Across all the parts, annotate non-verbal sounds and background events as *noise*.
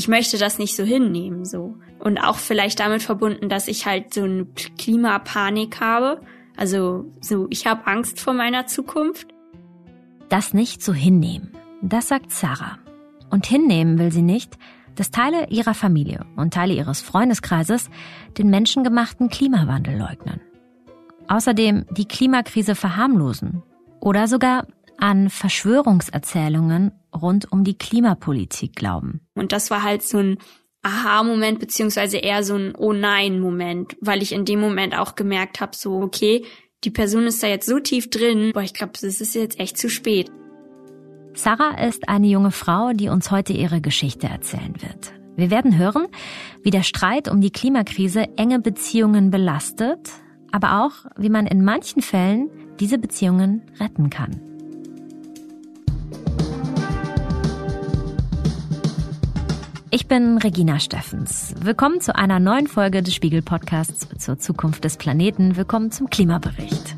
ich möchte das nicht so hinnehmen, so. Und auch vielleicht damit verbunden, dass ich halt so eine Klimapanik habe. Also, so, ich habe Angst vor meiner Zukunft. Das nicht so hinnehmen, das sagt Sarah. Und hinnehmen will sie nicht, dass Teile ihrer Familie und Teile ihres Freundeskreises den menschengemachten Klimawandel leugnen. Außerdem die Klimakrise verharmlosen oder sogar an Verschwörungserzählungen rund um die Klimapolitik glauben. Und das war halt so ein Aha-Moment beziehungsweise eher so ein Oh nein-Moment, weil ich in dem Moment auch gemerkt habe, so okay, die Person ist da jetzt so tief drin, boah, ich glaube, das ist jetzt echt zu spät. Sarah ist eine junge Frau, die uns heute ihre Geschichte erzählen wird. Wir werden hören, wie der Streit um die Klimakrise enge Beziehungen belastet, aber auch, wie man in manchen Fällen diese Beziehungen retten kann. Ich bin Regina Steffens. Willkommen zu einer neuen Folge des Spiegel Podcasts zur Zukunft des Planeten. Willkommen zum Klimabericht.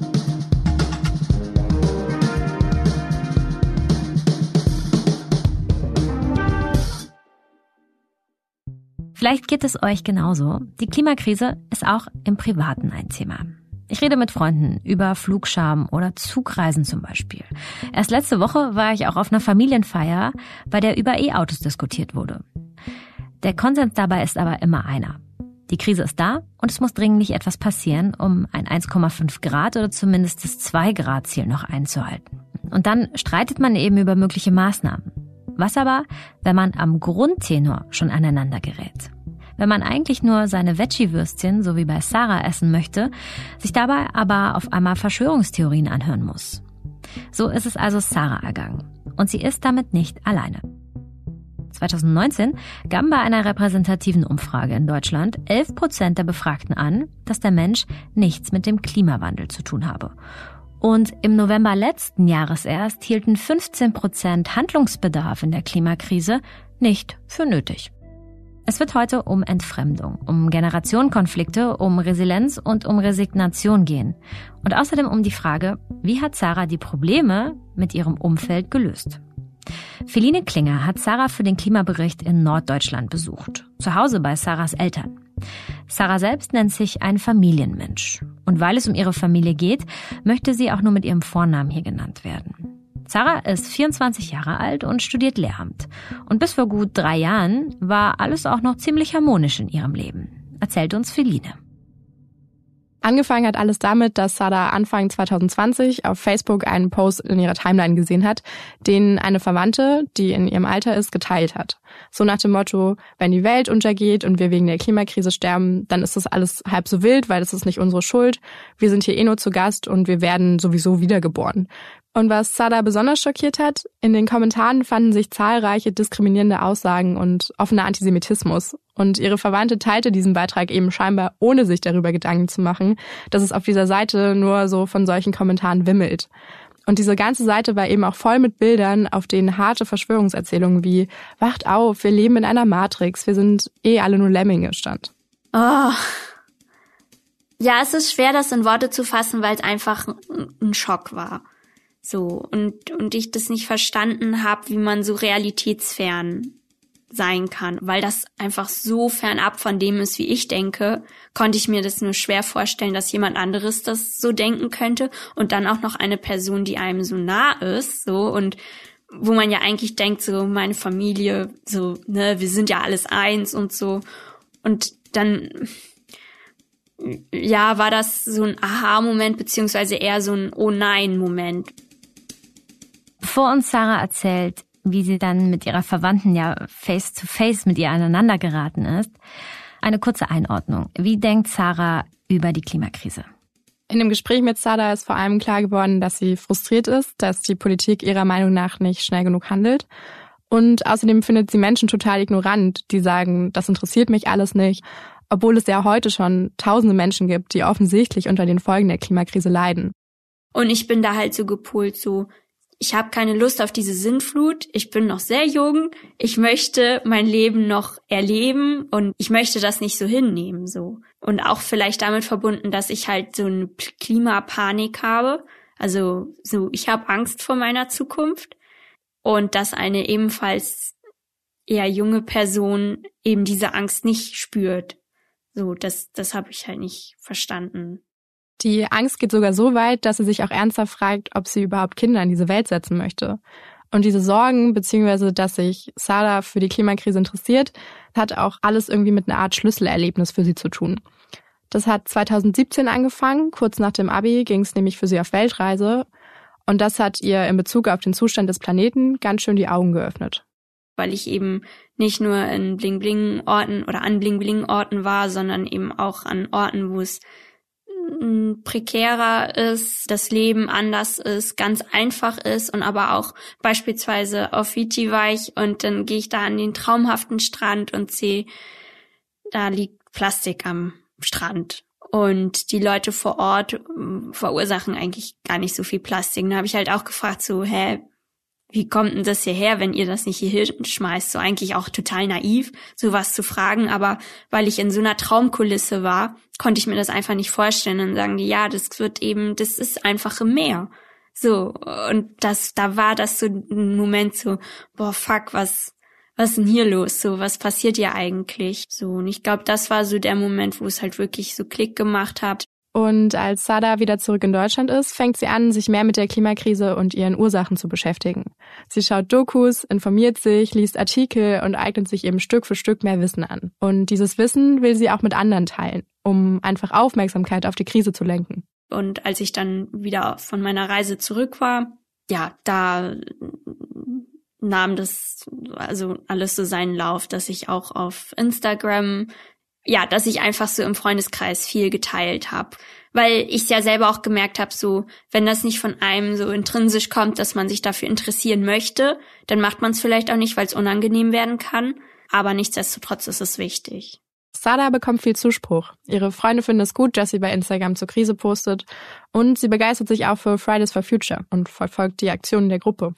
Vielleicht geht es euch genauso. Die Klimakrise ist auch im Privaten ein Thema. Ich rede mit Freunden über Flugscham oder Zugreisen zum Beispiel. Erst letzte Woche war ich auch auf einer Familienfeier, bei der über E-Autos diskutiert wurde. Der Konsens dabei ist aber immer einer. Die Krise ist da und es muss dringlich etwas passieren, um ein 1,5 Grad oder zumindest das 2 Grad Ziel noch einzuhalten. Und dann streitet man eben über mögliche Maßnahmen. Was aber, wenn man am Grundtenor schon aneinander gerät? Wenn man eigentlich nur seine Veggie-Würstchen, so wie bei Sarah, essen möchte, sich dabei aber auf einmal Verschwörungstheorien anhören muss. So ist es also Sarah ergangen. Und sie ist damit nicht alleine. 2019 gaben bei einer repräsentativen Umfrage in Deutschland 11 Prozent der Befragten an, dass der Mensch nichts mit dem Klimawandel zu tun habe. Und im November letzten Jahres erst hielten 15 Prozent Handlungsbedarf in der Klimakrise nicht für nötig. Es wird heute um Entfremdung, um Generationenkonflikte, um Resilienz und um Resignation gehen. Und außerdem um die Frage, wie hat Sarah die Probleme mit ihrem Umfeld gelöst? Feline Klinger hat Sarah für den Klimabericht in Norddeutschland besucht, zu Hause bei Sarahs Eltern. Sarah selbst nennt sich ein Familienmensch. Und weil es um ihre Familie geht, möchte sie auch nur mit ihrem Vornamen hier genannt werden. Sarah ist 24 Jahre alt und studiert Lehramt. Und bis vor gut drei Jahren war alles auch noch ziemlich harmonisch in ihrem Leben, erzählt uns Feline. Angefangen hat alles damit, dass Sada Anfang 2020 auf Facebook einen Post in ihrer Timeline gesehen hat, den eine Verwandte, die in ihrem Alter ist, geteilt hat. So nach dem Motto, wenn die Welt untergeht und wir wegen der Klimakrise sterben, dann ist das alles halb so wild, weil das ist nicht unsere Schuld. Wir sind hier eh nur zu Gast und wir werden sowieso wiedergeboren. Und was Sada besonders schockiert hat, in den Kommentaren fanden sich zahlreiche diskriminierende Aussagen und offener Antisemitismus. Und ihre Verwandte teilte diesen Beitrag eben scheinbar, ohne sich darüber Gedanken zu machen, dass es auf dieser Seite nur so von solchen Kommentaren wimmelt. Und diese ganze Seite war eben auch voll mit Bildern, auf denen harte Verschwörungserzählungen wie Wacht auf, wir leben in einer Matrix, wir sind eh alle nur Lemminge stand. Oh. Ja, es ist schwer, das in Worte zu fassen, weil es einfach ein Schock war. So, und, und ich das nicht verstanden habe, wie man so realitätsfern sein kann, weil das einfach so fernab von dem ist, wie ich denke, konnte ich mir das nur schwer vorstellen, dass jemand anderes das so denken könnte und dann auch noch eine Person, die einem so nah ist, so und wo man ja eigentlich denkt, so meine Familie, so, ne, wir sind ja alles eins und so. Und dann, ja, war das so ein Aha-Moment, beziehungsweise eher so ein Oh nein-Moment. Bevor uns Sarah erzählt, wie sie dann mit ihrer Verwandten ja face to face mit ihr aneinander geraten ist, eine kurze Einordnung. Wie denkt Sarah über die Klimakrise? In dem Gespräch mit Sada ist vor allem klar geworden, dass sie frustriert ist, dass die Politik ihrer Meinung nach nicht schnell genug handelt. Und außerdem findet sie Menschen total ignorant, die sagen, das interessiert mich alles nicht, obwohl es ja heute schon tausende Menschen gibt, die offensichtlich unter den Folgen der Klimakrise leiden. Und ich bin da halt so gepolt, so, ich habe keine Lust auf diese Sinnflut, ich bin noch sehr jung, ich möchte mein Leben noch erleben und ich möchte das nicht so hinnehmen so. Und auch vielleicht damit verbunden, dass ich halt so eine Klimapanik habe, also so ich habe Angst vor meiner Zukunft und dass eine ebenfalls eher junge Person eben diese Angst nicht spürt. So, das, das habe ich halt nicht verstanden. Die Angst geht sogar so weit, dass sie sich auch ernsthaft fragt, ob sie überhaupt Kinder in diese Welt setzen möchte. Und diese Sorgen, beziehungsweise dass sich Sarah für die Klimakrise interessiert, hat auch alles irgendwie mit einer Art Schlüsselerlebnis für sie zu tun. Das hat 2017 angefangen, kurz nach dem Abi ging es nämlich für sie auf Weltreise. Und das hat ihr in Bezug auf den Zustand des Planeten ganz schön die Augen geöffnet. Weil ich eben nicht nur in Bling-Bling-Orten oder an Bling-Bling-Orten war, sondern eben auch an Orten, wo es prekärer ist, das Leben anders ist, ganz einfach ist und aber auch beispielsweise auf Fiji war ich und dann gehe ich da an den traumhaften Strand und sehe, da liegt Plastik am Strand und die Leute vor Ort ähm, verursachen eigentlich gar nicht so viel Plastik. Da habe ich halt auch gefragt, so, hä, wie kommt denn das hierher, wenn ihr das nicht hier schmeißt? So eigentlich auch total naiv, sowas zu fragen, aber weil ich in so einer Traumkulisse war, konnte ich mir das einfach nicht vorstellen. Und sagen die, ja, das wird eben, das ist einfach im Meer. So, und das, da war das so ein Moment so, boah, fuck, was, was ist denn hier los? So, was passiert hier eigentlich? So, und ich glaube, das war so der Moment, wo es halt wirklich so Klick gemacht hat. Und als Sada wieder zurück in Deutschland ist, fängt sie an, sich mehr mit der Klimakrise und ihren Ursachen zu beschäftigen. Sie schaut Dokus, informiert sich, liest Artikel und eignet sich eben Stück für Stück mehr Wissen an. Und dieses Wissen will sie auch mit anderen teilen, um einfach Aufmerksamkeit auf die Krise zu lenken. Und als ich dann wieder von meiner Reise zurück war, ja, da nahm das also alles so seinen Lauf, dass ich auch auf Instagram ja, dass ich einfach so im Freundeskreis viel geteilt habe. Weil ich ja selber auch gemerkt habe, so, wenn das nicht von einem so intrinsisch kommt, dass man sich dafür interessieren möchte, dann macht man es vielleicht auch nicht, weil es unangenehm werden kann. Aber nichtsdestotrotz ist es wichtig. Sada bekommt viel Zuspruch. Ihre Freunde finden es gut, dass sie bei Instagram zur Krise postet. Und sie begeistert sich auch für Fridays for Future und verfolgt die Aktionen der Gruppe.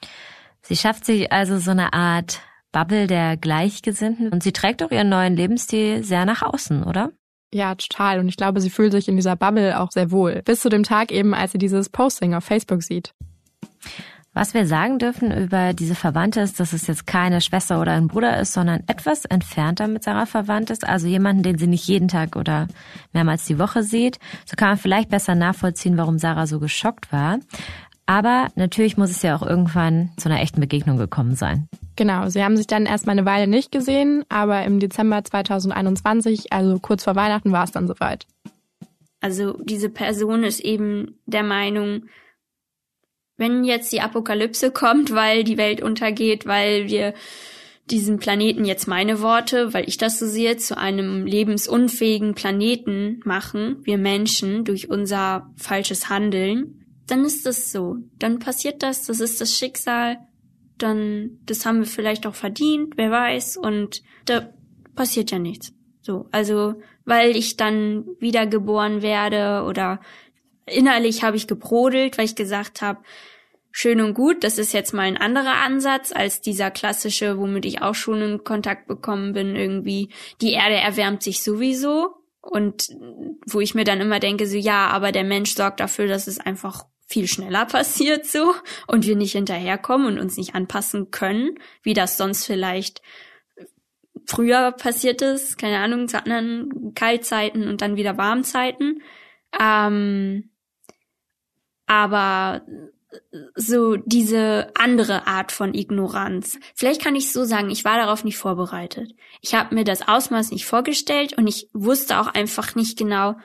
Sie schafft sich also so eine Art Bubble der Gleichgesinnten und sie trägt auch ihren neuen Lebensstil sehr nach außen, oder? Ja, total. Und ich glaube, sie fühlt sich in dieser Bubble auch sehr wohl. Bis zu dem Tag eben, als sie dieses Posting auf Facebook sieht. Was wir sagen dürfen über diese Verwandte ist, dass es jetzt keine Schwester oder ein Bruder ist, sondern etwas entfernter mit Sarah verwandt ist. Also jemanden, den sie nicht jeden Tag oder mehrmals die Woche sieht. So kann man vielleicht besser nachvollziehen, warum Sarah so geschockt war. Aber natürlich muss es ja auch irgendwann zu einer echten Begegnung gekommen sein. Genau, sie haben sich dann erstmal eine Weile nicht gesehen, aber im Dezember 2021, also kurz vor Weihnachten, war es dann soweit. Also diese Person ist eben der Meinung, wenn jetzt die Apokalypse kommt, weil die Welt untergeht, weil wir diesen Planeten jetzt meine Worte, weil ich das so sehe, zu einem lebensunfähigen Planeten machen, wir Menschen, durch unser falsches Handeln, dann ist das so. Dann passiert das, das ist das Schicksal, dann, das haben wir vielleicht auch verdient, wer weiß, und da passiert ja nichts. So, also, weil ich dann wiedergeboren werde oder innerlich habe ich gebrodelt, weil ich gesagt habe, schön und gut, das ist jetzt mal ein anderer Ansatz als dieser klassische, womit ich auch schon in Kontakt bekommen bin, irgendwie, die Erde erwärmt sich sowieso. Und wo ich mir dann immer denke, so ja, aber der Mensch sorgt dafür, dass es einfach viel schneller *laughs* passiert so und wir nicht hinterherkommen und uns nicht anpassen können, wie das sonst vielleicht früher passiert ist, keine Ahnung, zu anderen Kaltzeiten und dann wieder Warmzeiten. Ähm, aber so diese andere Art von Ignoranz. Vielleicht kann ich so sagen, ich war darauf nicht vorbereitet. Ich habe mir das Ausmaß nicht vorgestellt und ich wusste auch einfach nicht genau,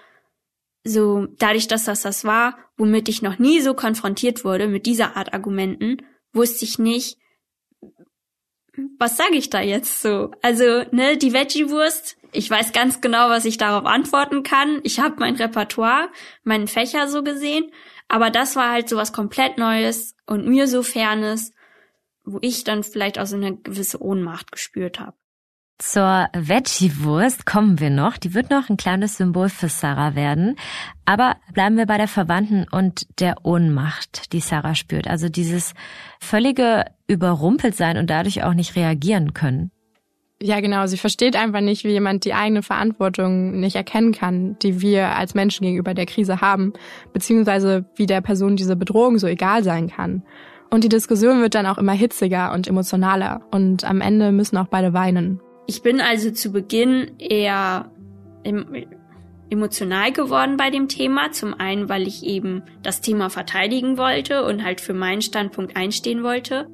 so dadurch, dass das das war, womit ich noch nie so konfrontiert wurde mit dieser Art Argumenten, wusste ich nicht, was sage ich da jetzt so? Also, ne, die Veggie-Wurst, ich weiß ganz genau, was ich darauf antworten kann. Ich habe mein Repertoire, meinen Fächer so gesehen, aber das war halt so was komplett Neues und mir so Fernes, wo ich dann vielleicht auch so eine gewisse Ohnmacht gespürt habe. Zur Veggie-Wurst kommen wir noch. Die wird noch ein kleines Symbol für Sarah werden. Aber bleiben wir bei der Verwandten und der Ohnmacht, die Sarah spürt. Also dieses völlige Überrumpeltsein und dadurch auch nicht reagieren können. Ja, genau. Sie versteht einfach nicht, wie jemand die eigene Verantwortung nicht erkennen kann, die wir als Menschen gegenüber der Krise haben, beziehungsweise wie der Person diese Bedrohung so egal sein kann. Und die Diskussion wird dann auch immer hitziger und emotionaler und am Ende müssen auch beide weinen. Ich bin also zu Beginn eher emotional geworden bei dem Thema. Zum einen, weil ich eben das Thema verteidigen wollte und halt für meinen Standpunkt einstehen wollte.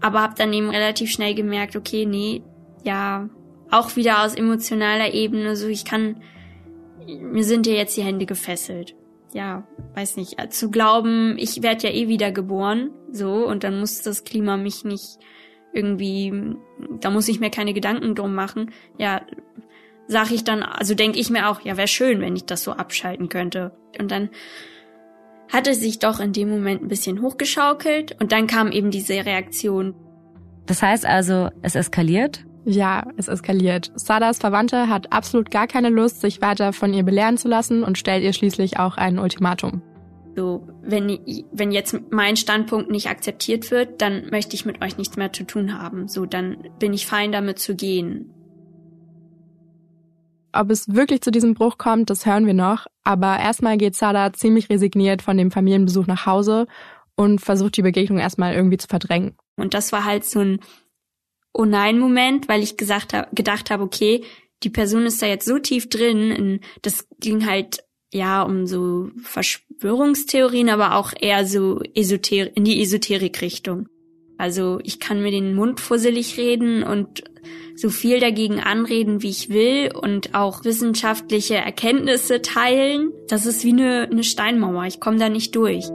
Aber habe dann eben relativ schnell gemerkt, okay, nee, ja, auch wieder aus emotionaler Ebene, so ich kann, mir sind ja jetzt die Hände gefesselt. Ja, weiß nicht, zu glauben, ich werde ja eh wieder geboren, so, und dann muss das Klima mich nicht irgendwie, da muss ich mir keine Gedanken drum machen. Ja, sag ich dann, also denke ich mir auch, ja, wäre schön, wenn ich das so abschalten könnte. Und dann hat es sich doch in dem Moment ein bisschen hochgeschaukelt und dann kam eben diese Reaktion. Das heißt also, es eskaliert? Ja, es eskaliert. Sadas Verwandte hat absolut gar keine Lust, sich weiter von ihr belehren zu lassen und stellt ihr schließlich auch ein Ultimatum. So, wenn, wenn jetzt mein Standpunkt nicht akzeptiert wird, dann möchte ich mit euch nichts mehr zu tun haben. So, dann bin ich fein damit zu gehen. Ob es wirklich zu diesem Bruch kommt, das hören wir noch. Aber erstmal geht Sada ziemlich resigniert von dem Familienbesuch nach Hause und versucht die Begegnung erstmal irgendwie zu verdrängen. Und das war halt so ein Oh nein Moment, weil ich gesagt hab, gedacht habe, okay, die Person ist da jetzt so tief drin, in, das ging halt ja um so Verschwörungstheorien, aber auch eher so esoter in die Esoterik-Richtung. Also ich kann mir den Mund fusselig reden und so viel dagegen anreden, wie ich will und auch wissenschaftliche Erkenntnisse teilen. Das ist wie eine, eine Steinmauer. Ich komme da nicht durch.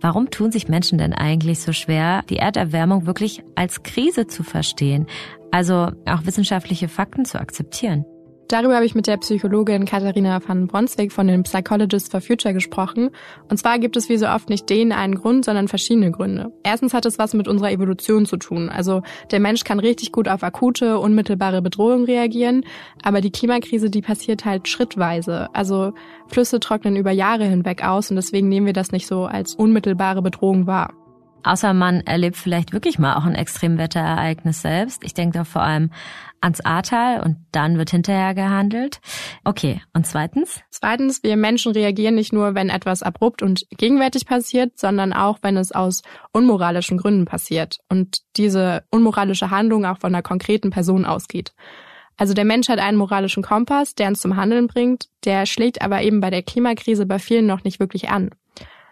Warum tun sich Menschen denn eigentlich so schwer, die Erderwärmung wirklich als Krise zu verstehen, also auch wissenschaftliche Fakten zu akzeptieren? Darüber habe ich mit der Psychologin Katharina van Bronswijk von den Psychologists for Future gesprochen. Und zwar gibt es wie so oft nicht den einen Grund, sondern verschiedene Gründe. Erstens hat es was mit unserer Evolution zu tun. Also der Mensch kann richtig gut auf akute, unmittelbare Bedrohungen reagieren. Aber die Klimakrise, die passiert halt schrittweise. Also Flüsse trocknen über Jahre hinweg aus und deswegen nehmen wir das nicht so als unmittelbare Bedrohung wahr. Außer man erlebt vielleicht wirklich mal auch ein Extremwetterereignis selbst. Ich denke da vor allem ans Ahrtal und dann wird hinterher gehandelt. Okay, und zweitens? Zweitens, wir Menschen reagieren nicht nur, wenn etwas abrupt und gegenwärtig passiert, sondern auch, wenn es aus unmoralischen Gründen passiert und diese unmoralische Handlung auch von einer konkreten Person ausgeht. Also der Mensch hat einen moralischen Kompass, der uns zum Handeln bringt, der schlägt aber eben bei der Klimakrise bei vielen noch nicht wirklich an.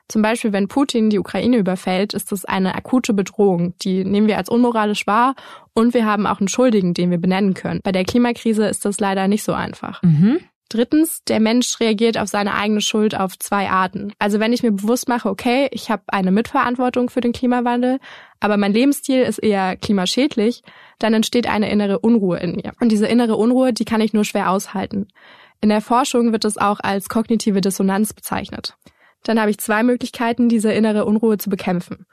Zum Beispiel, wenn Putin die Ukraine überfällt, ist das eine akute Bedrohung. Die nehmen wir als unmoralisch wahr und wir haben auch einen Schuldigen, den wir benennen können. Bei der Klimakrise ist das leider nicht so einfach. Mhm. Drittens, der Mensch reagiert auf seine eigene Schuld auf zwei Arten. Also wenn ich mir bewusst mache, okay, ich habe eine Mitverantwortung für den Klimawandel, aber mein Lebensstil ist eher klimaschädlich, dann entsteht eine innere Unruhe in mir. Und diese innere Unruhe, die kann ich nur schwer aushalten. In der Forschung wird es auch als kognitive Dissonanz bezeichnet dann habe ich zwei Möglichkeiten, diese innere Unruhe zu bekämpfen.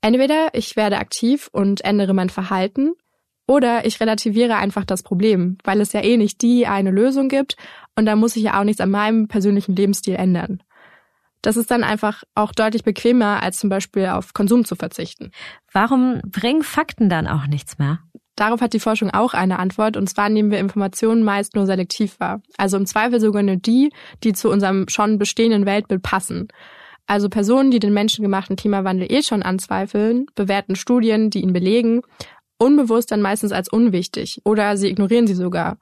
Entweder ich werde aktiv und ändere mein Verhalten, oder ich relativiere einfach das Problem, weil es ja eh nicht die eine Lösung gibt und da muss ich ja auch nichts an meinem persönlichen Lebensstil ändern. Das ist dann einfach auch deutlich bequemer, als zum Beispiel auf Konsum zu verzichten. Warum bringen Fakten dann auch nichts mehr? Darauf hat die Forschung auch eine Antwort, und zwar nehmen wir Informationen meist nur selektiv wahr. Also im Zweifel sogar nur die, die zu unserem schon bestehenden Weltbild passen. Also Personen, die den menschengemachten Klimawandel eh schon anzweifeln, bewerten Studien, die ihn belegen, unbewusst dann meistens als unwichtig oder sie ignorieren sie sogar.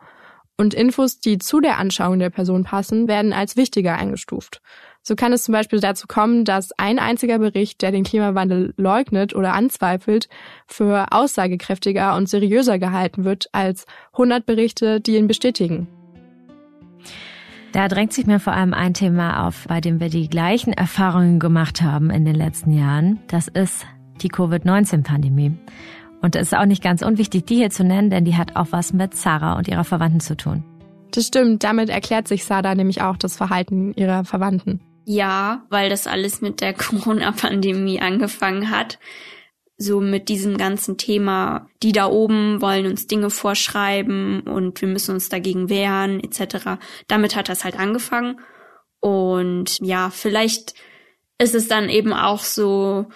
Und Infos, die zu der Anschauung der Person passen, werden als wichtiger eingestuft. So kann es zum Beispiel dazu kommen, dass ein einziger Bericht, der den Klimawandel leugnet oder anzweifelt, für aussagekräftiger und seriöser gehalten wird als 100 Berichte, die ihn bestätigen. Da drängt sich mir vor allem ein Thema auf, bei dem wir die gleichen Erfahrungen gemacht haben in den letzten Jahren. Das ist die Covid-19-Pandemie. Und es ist auch nicht ganz unwichtig, die hier zu nennen, denn die hat auch was mit Sarah und ihrer Verwandten zu tun. Das stimmt, damit erklärt sich Sada nämlich auch das Verhalten ihrer Verwandten. Ja, weil das alles mit der *laughs* Corona-Pandemie angefangen hat. So mit diesem ganzen Thema, die da oben wollen uns Dinge vorschreiben und wir müssen uns dagegen wehren, etc. Damit hat das halt angefangen. Und ja, vielleicht ist es dann eben auch so,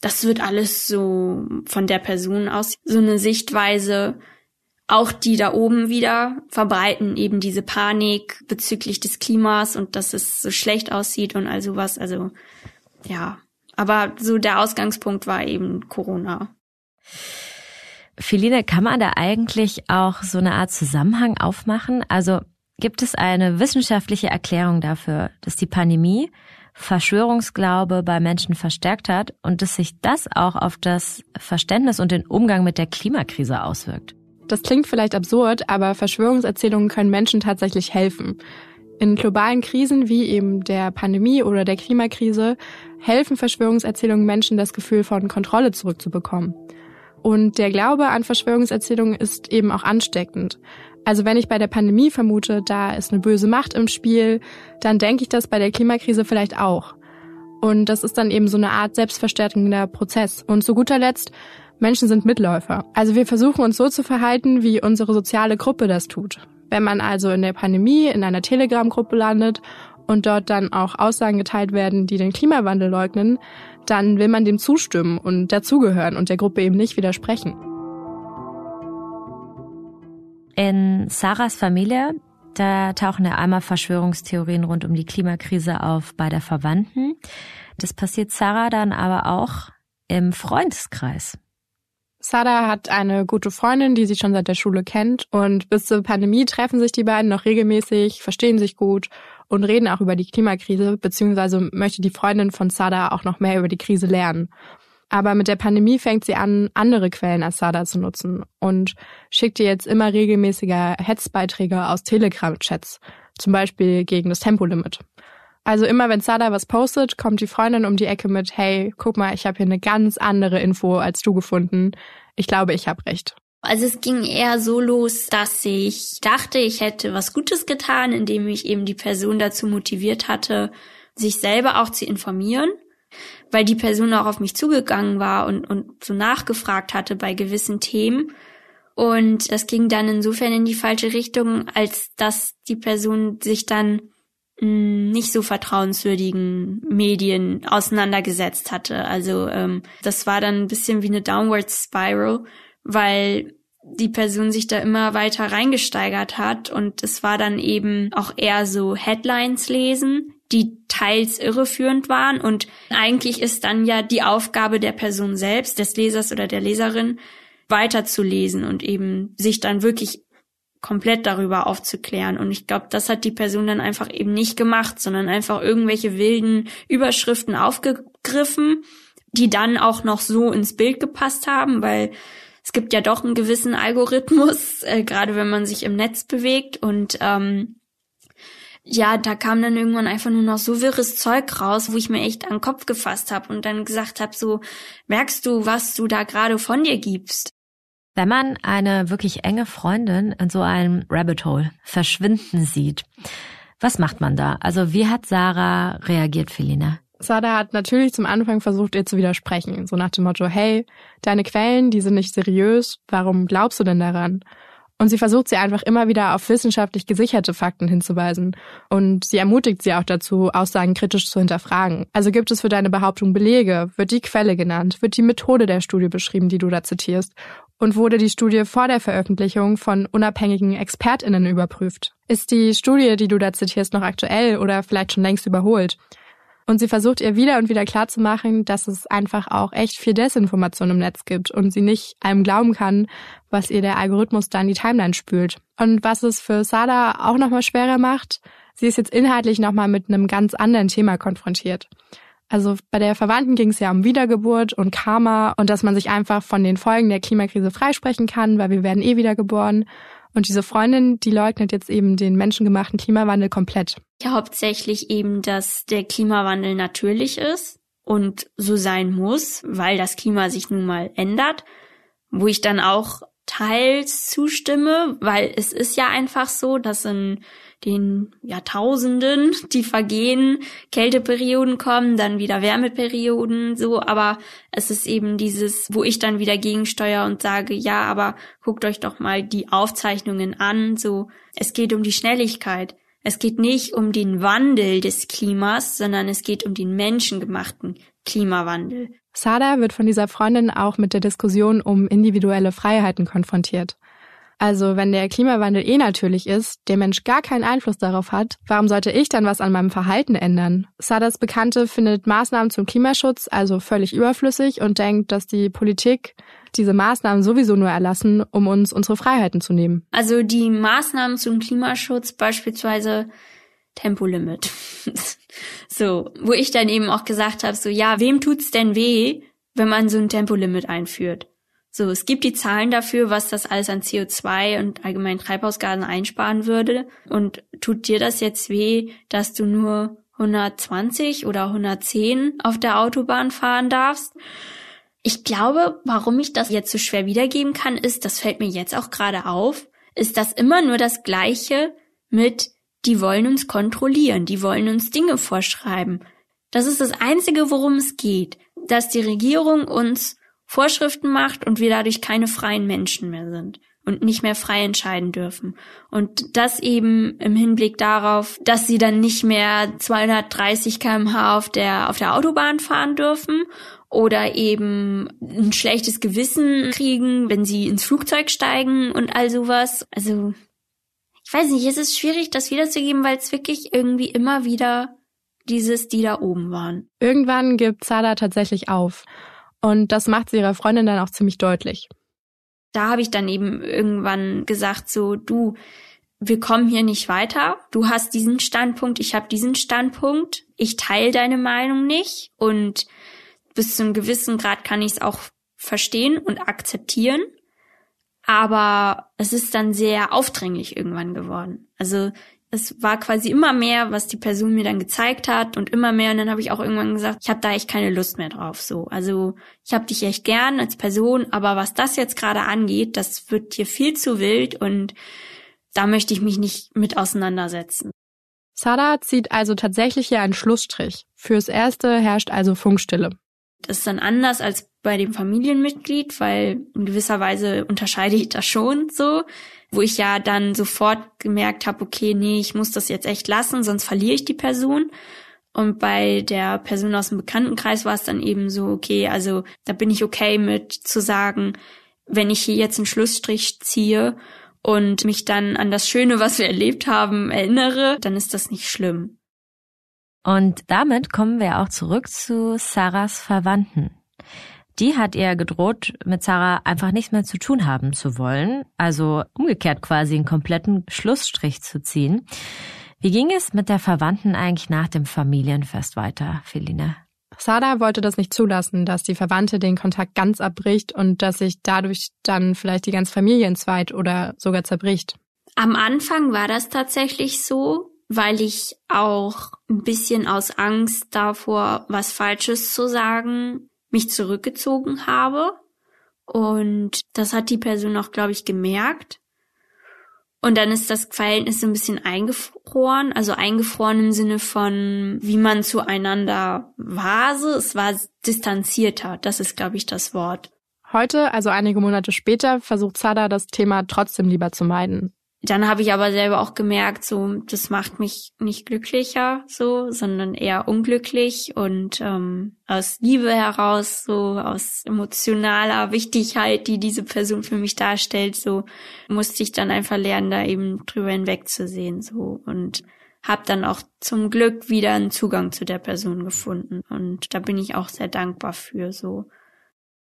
das wird alles so von der Person aus, so eine Sichtweise, auch die da oben wieder verbreiten eben diese Panik bezüglich des Klimas und dass es so schlecht aussieht und all sowas. Also ja, Aber so der Ausgangspunkt war eben Corona. Philine, kann man da eigentlich auch so eine Art Zusammenhang aufmachen? Also gibt es eine wissenschaftliche Erklärung dafür, dass die Pandemie Verschwörungsglaube bei Menschen verstärkt hat und dass sich das auch auf das Verständnis und den Umgang mit der Klimakrise auswirkt? Das klingt vielleicht absurd, aber Verschwörungserzählungen können Menschen tatsächlich helfen. In globalen Krisen wie eben der Pandemie oder der Klimakrise helfen Verschwörungserzählungen Menschen, das Gefühl von Kontrolle zurückzubekommen. Und der Glaube an Verschwörungserzählungen ist eben auch ansteckend. Also wenn ich bei der Pandemie vermute, da ist eine böse Macht im Spiel, dann denke ich das bei der Klimakrise vielleicht auch. Und das ist dann eben so eine Art selbstverstärkender Prozess. Und zu guter Letzt, Menschen sind Mitläufer. Also wir versuchen uns so zu verhalten, wie unsere soziale Gruppe das tut. Wenn man also in der Pandemie in einer Telegram-Gruppe landet und dort dann auch Aussagen geteilt werden, die den Klimawandel leugnen, dann will man dem zustimmen und dazugehören und der Gruppe eben nicht widersprechen. In Sarahs Familie, da tauchen ja einmal Verschwörungstheorien rund um die Klimakrise auf bei der Verwandten. Das passiert Sarah dann aber auch im Freundeskreis. Sada hat eine gute Freundin, die sie schon seit der Schule kennt und bis zur Pandemie treffen sich die beiden noch regelmäßig, verstehen sich gut und reden auch über die Klimakrise, beziehungsweise möchte die Freundin von Sada auch noch mehr über die Krise lernen. Aber mit der Pandemie fängt sie an, andere Quellen als Sada zu nutzen und schickt ihr jetzt immer regelmäßiger Hetzbeiträge aus Telegram-Chats, zum Beispiel gegen das Tempolimit. Also immer wenn Sada was postet, kommt die Freundin um die Ecke mit, hey, guck mal, ich habe hier eine ganz andere Info als du gefunden. Ich glaube, ich habe recht. Also es ging eher so los, dass ich dachte, ich hätte was Gutes getan, indem ich eben die Person dazu motiviert hatte, sich selber auch zu informieren, weil die Person auch auf mich zugegangen war und, und so nachgefragt hatte bei gewissen Themen. Und das ging dann insofern in die falsche Richtung, als dass die Person sich dann nicht so vertrauenswürdigen Medien auseinandergesetzt hatte. Also ähm, das war dann ein bisschen wie eine Downward Spiral, weil die Person sich da immer weiter reingesteigert hat und es war dann eben auch eher so Headlines lesen, die teils irreführend waren und eigentlich ist dann ja die Aufgabe der Person selbst, des Lesers oder der Leserin, weiterzulesen und eben sich dann wirklich komplett darüber aufzuklären. Und ich glaube, das hat die Person dann einfach eben nicht gemacht, sondern einfach irgendwelche wilden Überschriften aufgegriffen, die dann auch noch so ins Bild gepasst haben, weil es gibt ja doch einen gewissen Algorithmus, *laughs* äh, gerade wenn man sich im Netz bewegt und ähm, ja, da kam dann irgendwann einfach nur noch so wirres Zeug raus, wo ich mir echt an den Kopf gefasst habe und dann gesagt habe, so merkst du, was du da gerade von dir gibst. Wenn man eine wirklich enge Freundin in so einem Rabbit Hole verschwinden sieht, was macht man da? Also wie hat Sarah reagiert, Felina? Sarah hat natürlich zum Anfang versucht, ihr zu widersprechen. So nach dem Motto, hey, deine Quellen, die sind nicht seriös, warum glaubst du denn daran? Und sie versucht sie einfach immer wieder auf wissenschaftlich gesicherte Fakten hinzuweisen. Und sie ermutigt sie auch dazu, Aussagen kritisch zu hinterfragen. Also gibt es für deine Behauptung Belege? Wird die Quelle genannt? Wird die Methode der Studie beschrieben, die du da zitierst? Und wurde die Studie vor der Veröffentlichung von unabhängigen ExpertInnen überprüft? Ist die Studie, die du da zitierst, noch aktuell oder vielleicht schon längst überholt? Und sie versucht ihr wieder und wieder klarzumachen, dass es einfach auch echt viel Desinformation im Netz gibt und sie nicht einem glauben kann, was ihr der Algorithmus da in die Timeline spült. Und was es für Sada auch nochmal schwerer macht, sie ist jetzt inhaltlich nochmal mit einem ganz anderen Thema konfrontiert. Also bei der Verwandten ging es ja um Wiedergeburt und Karma und dass man sich einfach von den Folgen der Klimakrise freisprechen kann, weil wir werden eh wiedergeboren. Und diese Freundin, die leugnet jetzt eben den menschengemachten Klimawandel komplett. Ja, hauptsächlich eben, dass der Klimawandel natürlich ist und so sein muss, weil das Klima sich nun mal ändert, wo ich dann auch teils zustimme, weil es ist ja einfach so, dass in den Jahrtausenden, die vergehen, Kälteperioden kommen, dann wieder Wärmeperioden, so, aber es ist eben dieses, wo ich dann wieder gegensteuere und sage, ja, aber guckt euch doch mal die Aufzeichnungen an, so, es geht um die Schnelligkeit. Es geht nicht um den Wandel des Klimas, sondern es geht um den menschengemachten Klimawandel. Sada wird von dieser Freundin auch mit der Diskussion um individuelle Freiheiten konfrontiert. Also wenn der Klimawandel eh natürlich ist, der Mensch gar keinen Einfluss darauf hat, warum sollte ich dann was an meinem Verhalten ändern? Sadas Bekannte findet Maßnahmen zum Klimaschutz also völlig überflüssig und denkt, dass die Politik diese Maßnahmen sowieso nur erlassen, um uns unsere Freiheiten zu nehmen. Also die Maßnahmen zum Klimaschutz, beispielsweise Tempolimit. *laughs* so, wo ich dann eben auch gesagt habe, so ja, wem tut's denn weh, wenn man so ein Tempolimit einführt? So, es gibt die Zahlen dafür, was das alles an CO2 und allgemein Treibhausgasen einsparen würde. Und tut dir das jetzt weh, dass du nur 120 oder 110 auf der Autobahn fahren darfst? Ich glaube, warum ich das jetzt so schwer wiedergeben kann, ist, das fällt mir jetzt auch gerade auf, ist das immer nur das Gleiche mit, die wollen uns kontrollieren, die wollen uns Dinge vorschreiben. Das ist das Einzige, worum es geht, dass die Regierung uns Vorschriften macht und wir dadurch keine freien Menschen mehr sind und nicht mehr frei entscheiden dürfen. Und das eben im Hinblick darauf, dass sie dann nicht mehr 230 kmh auf der, auf der Autobahn fahren dürfen oder eben ein schlechtes Gewissen kriegen, wenn sie ins Flugzeug steigen und all sowas. Also, ich weiß nicht, es ist schwierig, das wiederzugeben, weil es wirklich irgendwie immer wieder dieses, die da oben waren. Irgendwann gibt Sada tatsächlich auf und das macht sie ihrer Freundin dann auch ziemlich deutlich. Da habe ich dann eben irgendwann gesagt, so, du, wir kommen hier nicht weiter. Du hast diesen Standpunkt, ich habe diesen Standpunkt. Ich teile deine Meinung nicht und bis zu einem gewissen Grad kann ich es auch verstehen und akzeptieren. Aber es ist dann sehr aufdringlich irgendwann geworden. Also es war quasi immer mehr, was die Person mir dann gezeigt hat und immer mehr. Und dann habe ich auch irgendwann gesagt, ich habe da echt keine Lust mehr drauf. So, also ich habe dich echt gern als Person, aber was das jetzt gerade angeht, das wird hier viel zu wild und da möchte ich mich nicht mit auseinandersetzen. Sada zieht also tatsächlich hier einen Schlussstrich. Fürs Erste herrscht also Funkstille. Das ist dann anders als bei dem Familienmitglied, weil in gewisser Weise unterscheide ich das schon so wo ich ja dann sofort gemerkt habe, okay, nee, ich muss das jetzt echt lassen, sonst verliere ich die Person. Und bei der Person aus dem Bekanntenkreis war es dann eben so, okay, also da bin ich okay mit zu sagen, wenn ich hier jetzt einen Schlussstrich ziehe und mich dann an das Schöne, was wir erlebt haben, erinnere, dann ist das nicht schlimm. Und damit kommen wir auch zurück zu Sarahs Verwandten. Die hat ihr gedroht, mit Sarah einfach nichts mehr zu tun haben zu wollen, also umgekehrt quasi einen kompletten Schlussstrich zu ziehen. Wie ging es mit der Verwandten eigentlich nach dem Familienfest weiter, Feline? Sada wollte das nicht zulassen, dass die Verwandte den Kontakt ganz abbricht und dass sich dadurch dann vielleicht die ganze Familie entzweit oder sogar zerbricht. Am Anfang war das tatsächlich so, weil ich auch ein bisschen aus Angst davor, was Falsches zu sagen, mich zurückgezogen habe. Und das hat die Person auch, glaube ich, gemerkt. Und dann ist das Verhältnis so ein bisschen eingefroren, also eingefroren im Sinne von, wie man zueinander war. Es war distanzierter, das ist, glaube ich, das Wort. Heute, also einige Monate später, versucht Sada das Thema trotzdem lieber zu meiden. Dann habe ich aber selber auch gemerkt, so das macht mich nicht glücklicher, so, sondern eher unglücklich und ähm, aus Liebe heraus, so aus emotionaler Wichtigkeit, die diese Person für mich darstellt, so musste ich dann einfach lernen, da eben drüber hinwegzusehen, so und habe dann auch zum Glück wieder einen Zugang zu der Person gefunden und da bin ich auch sehr dankbar für, so.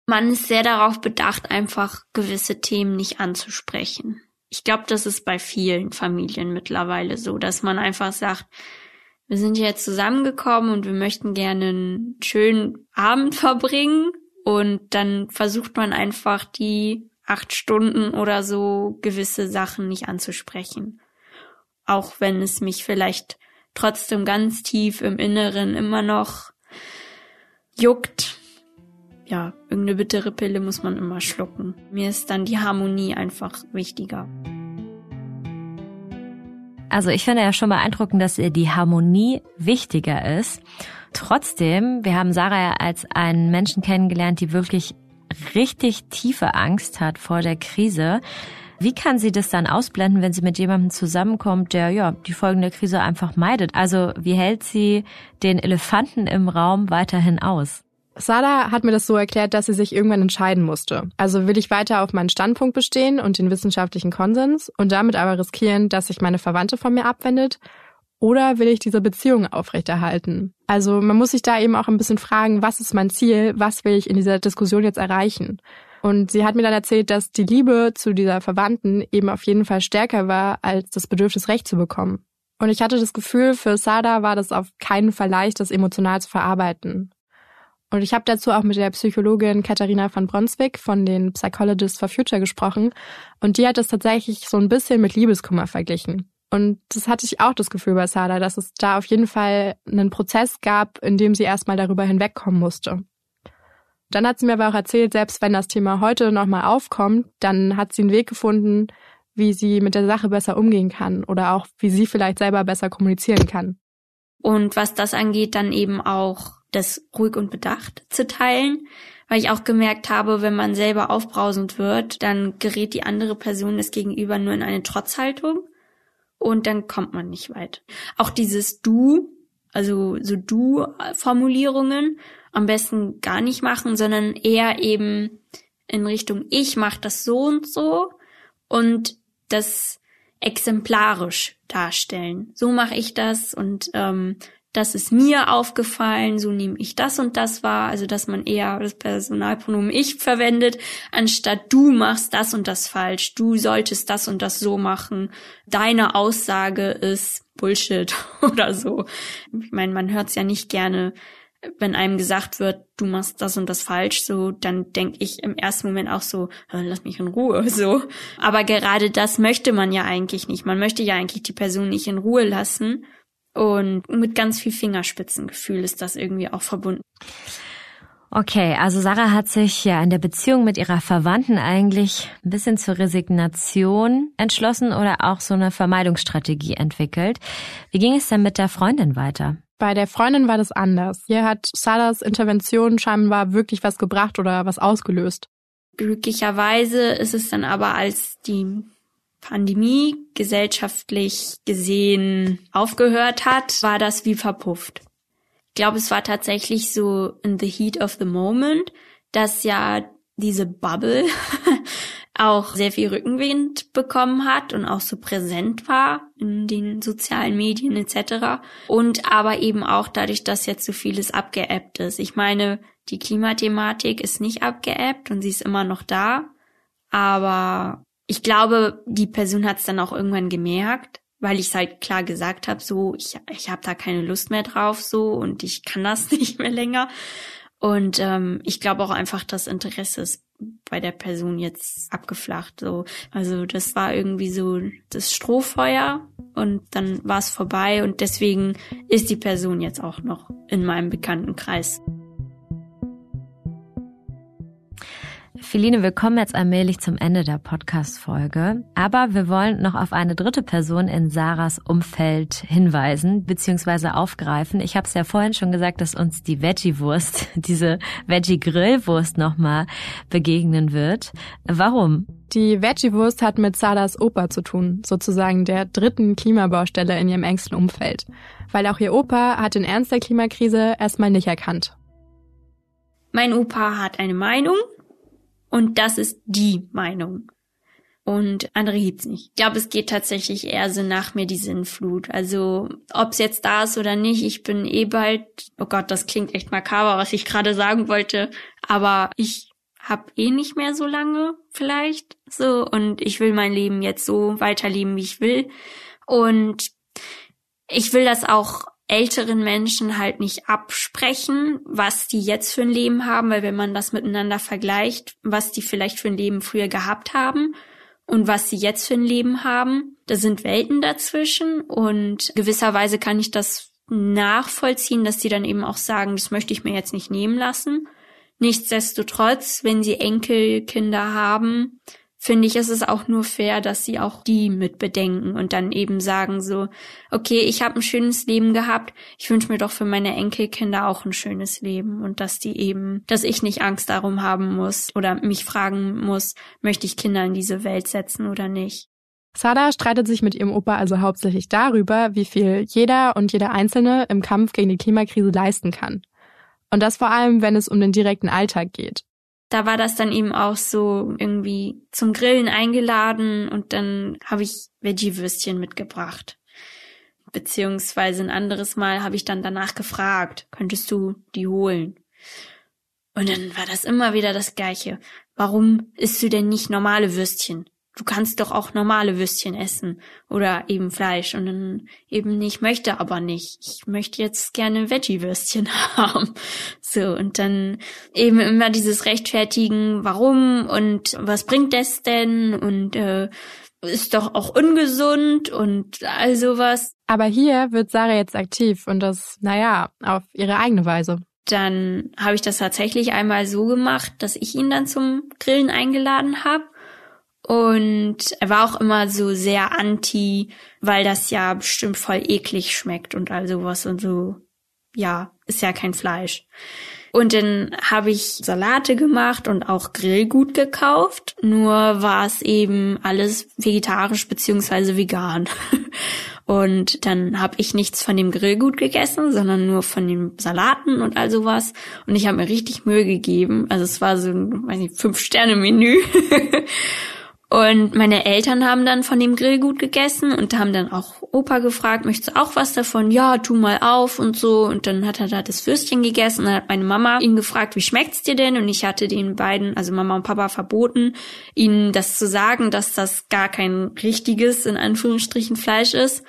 Man ist sehr darauf bedacht, einfach gewisse Themen nicht anzusprechen ich glaube, das ist bei vielen Familien mittlerweile so, dass man einfach sagt, wir sind jetzt zusammengekommen und wir möchten gerne einen schönen Abend *laughs* verbringen und dann versucht man einfach die acht Stunden oder so gewisse Sachen nicht anzusprechen. Auch wenn es mich vielleicht trotzdem ganz tief im Inneren immer noch juckt, ja, irgendeine bittere Pille muss man immer schlucken. Mir ist dann die Harmonie einfach wichtiger. Also ich finde ja schon beeindruckend, dass ihr die Harmonie wichtiger ist. Trotzdem, wir haben Sarah ja als einen Menschen kennengelernt, die wirklich richtig tiefe Angst hat vor der Krise. Wie kann sie das dann ausblenden, wenn sie mit jemandem zusammenkommt, der ja die Folgen der Krise einfach meidet? Also wie hält sie den Elefanten im Raum weiterhin aus? Sada hat mir das so erklärt, dass sie sich irgendwann entscheiden musste. Also will ich weiter auf meinen Standpunkt bestehen und den wissenschaftlichen Konsens und damit aber riskieren, dass sich meine Verwandte von mir abwendet? Oder will ich diese Beziehung aufrechterhalten? Also man muss sich da eben auch ein bisschen fragen, was ist mein Ziel? Was will ich in dieser Diskussion jetzt erreichen? Und sie hat mir dann erzählt, dass die Liebe zu dieser Verwandten eben auf jeden Fall stärker war, als das Bedürfnis, Recht zu bekommen. Und ich hatte das Gefühl, für Sada war das auf keinen Fall leicht, das emotional zu verarbeiten. Und ich habe dazu auch mit der Psychologin Katharina von Bronswick von den Psychologists for Future gesprochen. Und die hat es tatsächlich so ein bisschen mit Liebeskummer verglichen. Und das hatte ich auch das Gefühl bei Sada, dass es da auf jeden Fall einen Prozess gab, in dem sie erstmal darüber hinwegkommen musste. Dann hat sie mir aber auch erzählt, selbst wenn das Thema heute nochmal aufkommt, dann hat sie einen Weg gefunden, wie sie mit der Sache besser umgehen kann oder auch wie sie vielleicht selber besser kommunizieren kann. Und was das angeht, dann eben auch das ruhig und bedacht zu teilen, weil ich auch gemerkt habe, wenn man selber aufbrausend wird, dann gerät die andere Person das Gegenüber nur in eine Trotzhaltung und dann kommt man nicht weit. Auch dieses Du, also so Du-Formulierungen am besten gar nicht machen, sondern eher eben in Richtung ich mache das so und so und das exemplarisch darstellen. So mache ich das und ähm, das ist mir aufgefallen, so nehme ich das und das wahr, also dass man eher das Personalpronomen ich verwendet, anstatt du machst das und das falsch, du solltest das und das so machen, deine Aussage ist Bullshit *laughs* oder so. Ich meine, man hört es ja nicht gerne, wenn einem gesagt wird, du machst das und das falsch, so, dann denke ich im ersten Moment auch so, lass mich in Ruhe, *laughs* so. Aber gerade das möchte man ja eigentlich nicht. Man möchte ja eigentlich die Person nicht in Ruhe lassen. Und mit ganz viel Fingerspitzengefühl ist das irgendwie auch verbunden. Okay, also Sarah hat sich ja in der Beziehung mit ihrer Verwandten eigentlich ein bisschen zur Resignation entschlossen oder auch so eine Vermeidungsstrategie entwickelt. Wie ging es denn mit der Freundin weiter? Bei der Freundin war das anders. Hier hat Saras Intervention scheinbar wirklich was gebracht oder was ausgelöst. Glücklicherweise ist es dann aber, als die Pandemie gesellschaftlich gesehen aufgehört hat, war das wie verpufft. Ich glaube, es war tatsächlich so in the heat of the moment, dass ja diese Bubble *laughs* auch sehr viel Rückenwind bekommen hat und auch so präsent war in den sozialen Medien etc. Und aber eben auch dadurch, dass jetzt so vieles abgeebbt ist. Ich meine, die Klimathematik ist nicht abgeebbt und sie ist immer noch da. Aber ich glaube, die Person hat es dann auch irgendwann gemerkt, weil ich es halt klar gesagt habe, so ich, ich habe da keine Lust mehr drauf so und ich kann das *laughs* nicht mehr länger. Und ähm, ich glaube auch einfach, das Interesse ist bei der Person jetzt abgeflacht. So, also das war irgendwie so das Strohfeuer und dann war es vorbei und deswegen ist die Person jetzt auch noch in meinem Bekanntenkreis. Philine, wir kommen jetzt allmählich zum Ende der Podcast-Folge. Aber wir wollen noch auf eine dritte Person in Sarahs Umfeld hinweisen bzw. aufgreifen. Ich habe es ja vorhin schon gesagt, dass uns die Veggie-Wurst, *laughs* diese Veggie-Grillwurst nochmal begegnen wird. Warum? Die Veggie-Wurst hat mit Saras Opa zu tun, sozusagen der dritten Klimabaustelle in ihrem engsten Umfeld. Weil auch ihr Opa hat den Ernst der Klimakrise erstmal nicht erkannt. Mein Opa hat eine Meinung und das ist die Meinung. Und andere gibt's nicht. Ich glaube, es geht tatsächlich eher so nach mir die Sinnflut. Also, ob's jetzt da ist oder nicht, ich bin eh bald, oh Gott, das klingt echt makaber, was ich gerade sagen wollte, aber ich hab eh nicht mehr so lange vielleicht so und ich will mein Leben jetzt so weiterleben, wie ich will und ich will das auch älteren Menschen halt nicht absprechen, was die jetzt für ein Leben haben, weil wenn man das miteinander vergleicht, was die vielleicht für ein Leben früher gehabt haben und was sie jetzt für ein Leben haben, da sind Welten dazwischen und gewisserweise kann ich das nachvollziehen, dass sie dann eben auch sagen, das möchte ich mir jetzt nicht nehmen lassen. Nichtsdestotrotz, wenn sie Enkelkinder haben, finde ich, ist es auch nur fair, dass sie auch die mit bedenken und dann eben sagen so, okay, ich habe ein schönes Leben gehabt, ich wünsche mir doch für meine Enkelkinder auch ein schönes Leben und dass die eben, dass ich nicht Angst darum haben muss oder mich fragen muss, möchte ich Kinder in diese Welt setzen oder nicht. Sada streitet sich mit ihrem Opa also hauptsächlich darüber, wie viel jeder und jeder Einzelne im Kampf gegen die Klimakrise leisten kann. Und das vor allem, wenn es um den direkten Alltag geht. Da war das dann eben auch so irgendwie zum Grillen eingeladen und dann habe ich Veggie-Würstchen mitgebracht. Beziehungsweise ein anderes Mal habe ich dann danach gefragt, könntest du die holen? Und dann war das immer wieder das Gleiche. Warum isst du denn nicht normale Würstchen? Du kannst doch auch normale Würstchen essen oder eben Fleisch und dann eben nicht möchte aber nicht. Ich möchte jetzt gerne Veggie-Würstchen *laughs* haben. So und dann eben immer dieses Rechtfertigen, warum und was bringt das denn und äh, ist doch auch ungesund und all sowas. Aber hier wird Sarah jetzt aktiv und das, naja, auf ihre eigene Weise. Dann habe ich das tatsächlich einmal so gemacht, dass ich ihn dann zum Grillen eingeladen habe und er war auch immer so sehr anti, weil das ja bestimmt voll eklig schmeckt und all sowas und so. Ja, ist ja kein Fleisch. Und dann habe ich Salate gemacht und auch Grillgut gekauft. Nur war es eben alles vegetarisch beziehungsweise vegan. *laughs* Und dann habe ich nichts von dem Grillgut gegessen, sondern nur von den Salaten und all sowas. Und ich habe mir richtig Mühe gegeben. Also es war so ein, weiß nicht, Fünf-Sterne-Menü. *laughs* Und meine Eltern haben dann von dem Grillgut gegessen und haben dann auch Opa gefragt, möchtest du auch was davon? Ja, tu mal auf und so. Und dann hat er da das Würstchen gegessen. Und dann hat meine Mama ihn gefragt, wie schmeckt's dir denn? Und ich hatte den beiden, also Mama und Papa, verboten, ihnen das zu sagen, dass das gar kein richtiges, in Anführungsstrichen, Fleisch ist.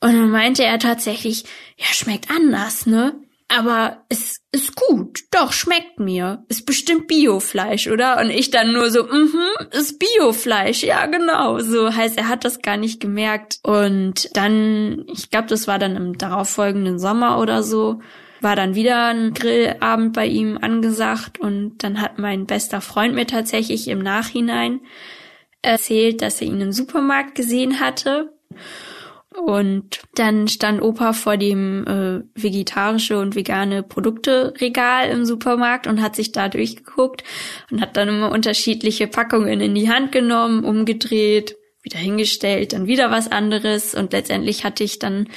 Und dann meinte er tatsächlich, ja, schmeckt anders, ne? Aber es ist gut. Doch, schmeckt mir. Ist bestimmt Biofleisch, oder? Und ich dann nur so, mhm, ist Biofleisch. Ja, genau. So heißt, er hat das gar nicht gemerkt. Und dann, ich glaube, das war dann im darauffolgenden Sommer oder so, war dann wieder ein Grillabend bei ihm angesagt. Und dann hat mein bester Freund mir tatsächlich im Nachhinein erzählt, dass er ihn im Supermarkt gesehen hatte. Und dann stand Opa vor dem äh, vegetarische und vegane Produkte-Regal im Supermarkt und hat sich da durchgeguckt und hat dann immer unterschiedliche Packungen in die Hand genommen, umgedreht, wieder hingestellt, dann wieder was anderes. Und letztendlich hatte ich dann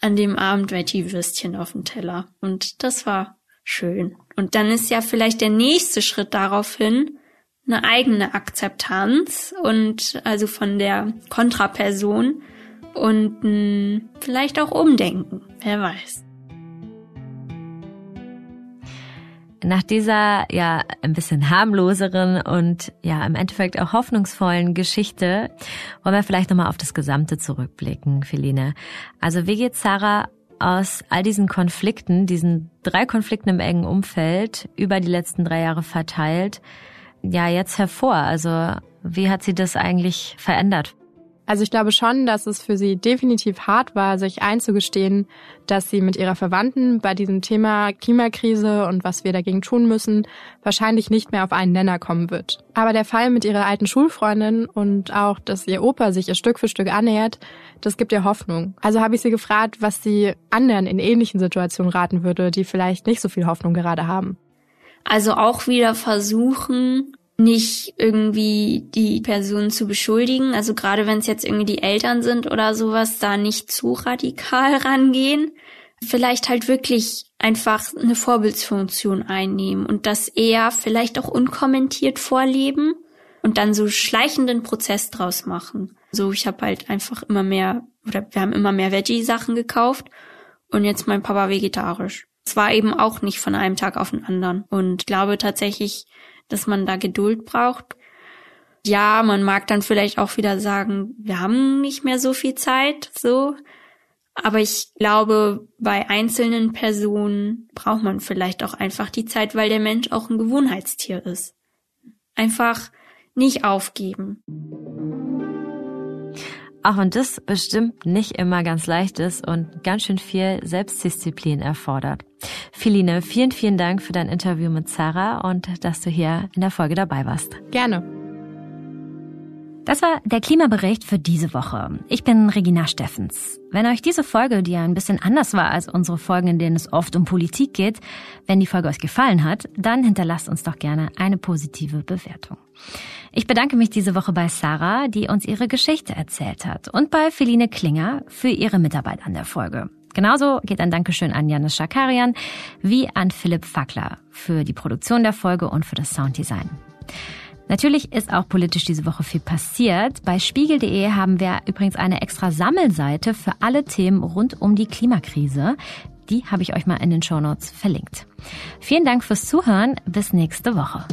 an dem Abend Veggie-Würstchen auf dem Teller. Und das war schön. Und dann ist ja vielleicht der nächste Schritt daraufhin eine eigene Akzeptanz. Und also von der Kontraperson, und mh, hm, vielleicht auch umdenken. Wer weiß. Nach dieser ja ein bisschen harmloseren und ja im Endeffekt auch hoffnungsvollen Geschichte wollen wir vielleicht nochmal auf das Gesamte zurückblicken, Feline. Also wie geht Sarah aus all diesen Konflikten, diesen drei Konflikten im engen Umfeld über die letzten drei Jahre verteilt, ja jetzt hervor? Also wie hat sie das eigentlich verändert? Also ich glaube schon, dass es für sie definitiv hart war, sich einzugestehen, dass sie mit ihrer Verwandten bei diesem Thema Klimakrise und was wir dagegen tun müssen, wahrscheinlich nicht mehr auf einen Nenner kommen wird. Aber der Fall mit ihrer alten Schulfreundin und auch, dass ihr Opa sich ihr Stück für Stück annähert, das gibt ihr Hoffnung. Also habe ich sie gefragt, was sie anderen in ähnlichen Situationen raten würde, die vielleicht nicht so viel Hoffnung gerade haben. Also auch wieder versuchen, nicht irgendwie die Person zu beschuldigen. Also gerade wenn es jetzt irgendwie die Eltern sind oder sowas, da nicht zu radikal rangehen. Vielleicht halt wirklich einfach eine Vorbildsfunktion einnehmen und das eher vielleicht auch unkommentiert vorleben und dann so schleichenden Prozess draus machen. So, ich habe halt einfach immer mehr, oder wir haben immer mehr Veggie-Sachen gekauft und jetzt mein Papa vegetarisch. Es war eben auch nicht von einem Tag auf den anderen. Und glaube tatsächlich, dass man da Geduld braucht. Ja, man mag dann vielleicht auch wieder sagen, wir haben nicht mehr so viel Zeit, so. Aber ich glaube, bei einzelnen Personen braucht man vielleicht auch einfach die Zeit, weil der Mensch auch ein Gewohnheitstier ist. Einfach nicht aufgeben. Auch wenn das bestimmt nicht immer ganz leicht ist und ganz schön viel Selbstdisziplin erfordert. Philine, vielen, vielen Dank für dein Interview mit Sarah und dass du hier in der Folge dabei warst. Gerne. Das war der Klimabericht für diese Woche. Ich bin Regina Steffens. Wenn euch diese Folge, die ja ein bisschen anders war als unsere Folgen, in denen es oft um Politik geht, wenn die Folge euch gefallen hat, dann hinterlasst uns doch gerne eine positive Bewertung. Ich bedanke mich diese Woche bei Sarah, die uns ihre Geschichte erzählt hat, und bei Feline Klinger für ihre Mitarbeit an der Folge. Genauso geht ein Dankeschön an Janis Schakarian wie an Philipp Fackler für die Produktion der Folge und für das Sounddesign. Natürlich ist auch politisch diese Woche viel passiert. Bei spiegel.de haben wir übrigens eine extra Sammelseite für alle Themen rund um die Klimakrise. Die habe ich euch mal in den Shownotes verlinkt. Vielen Dank fürs Zuhören. Bis nächste Woche.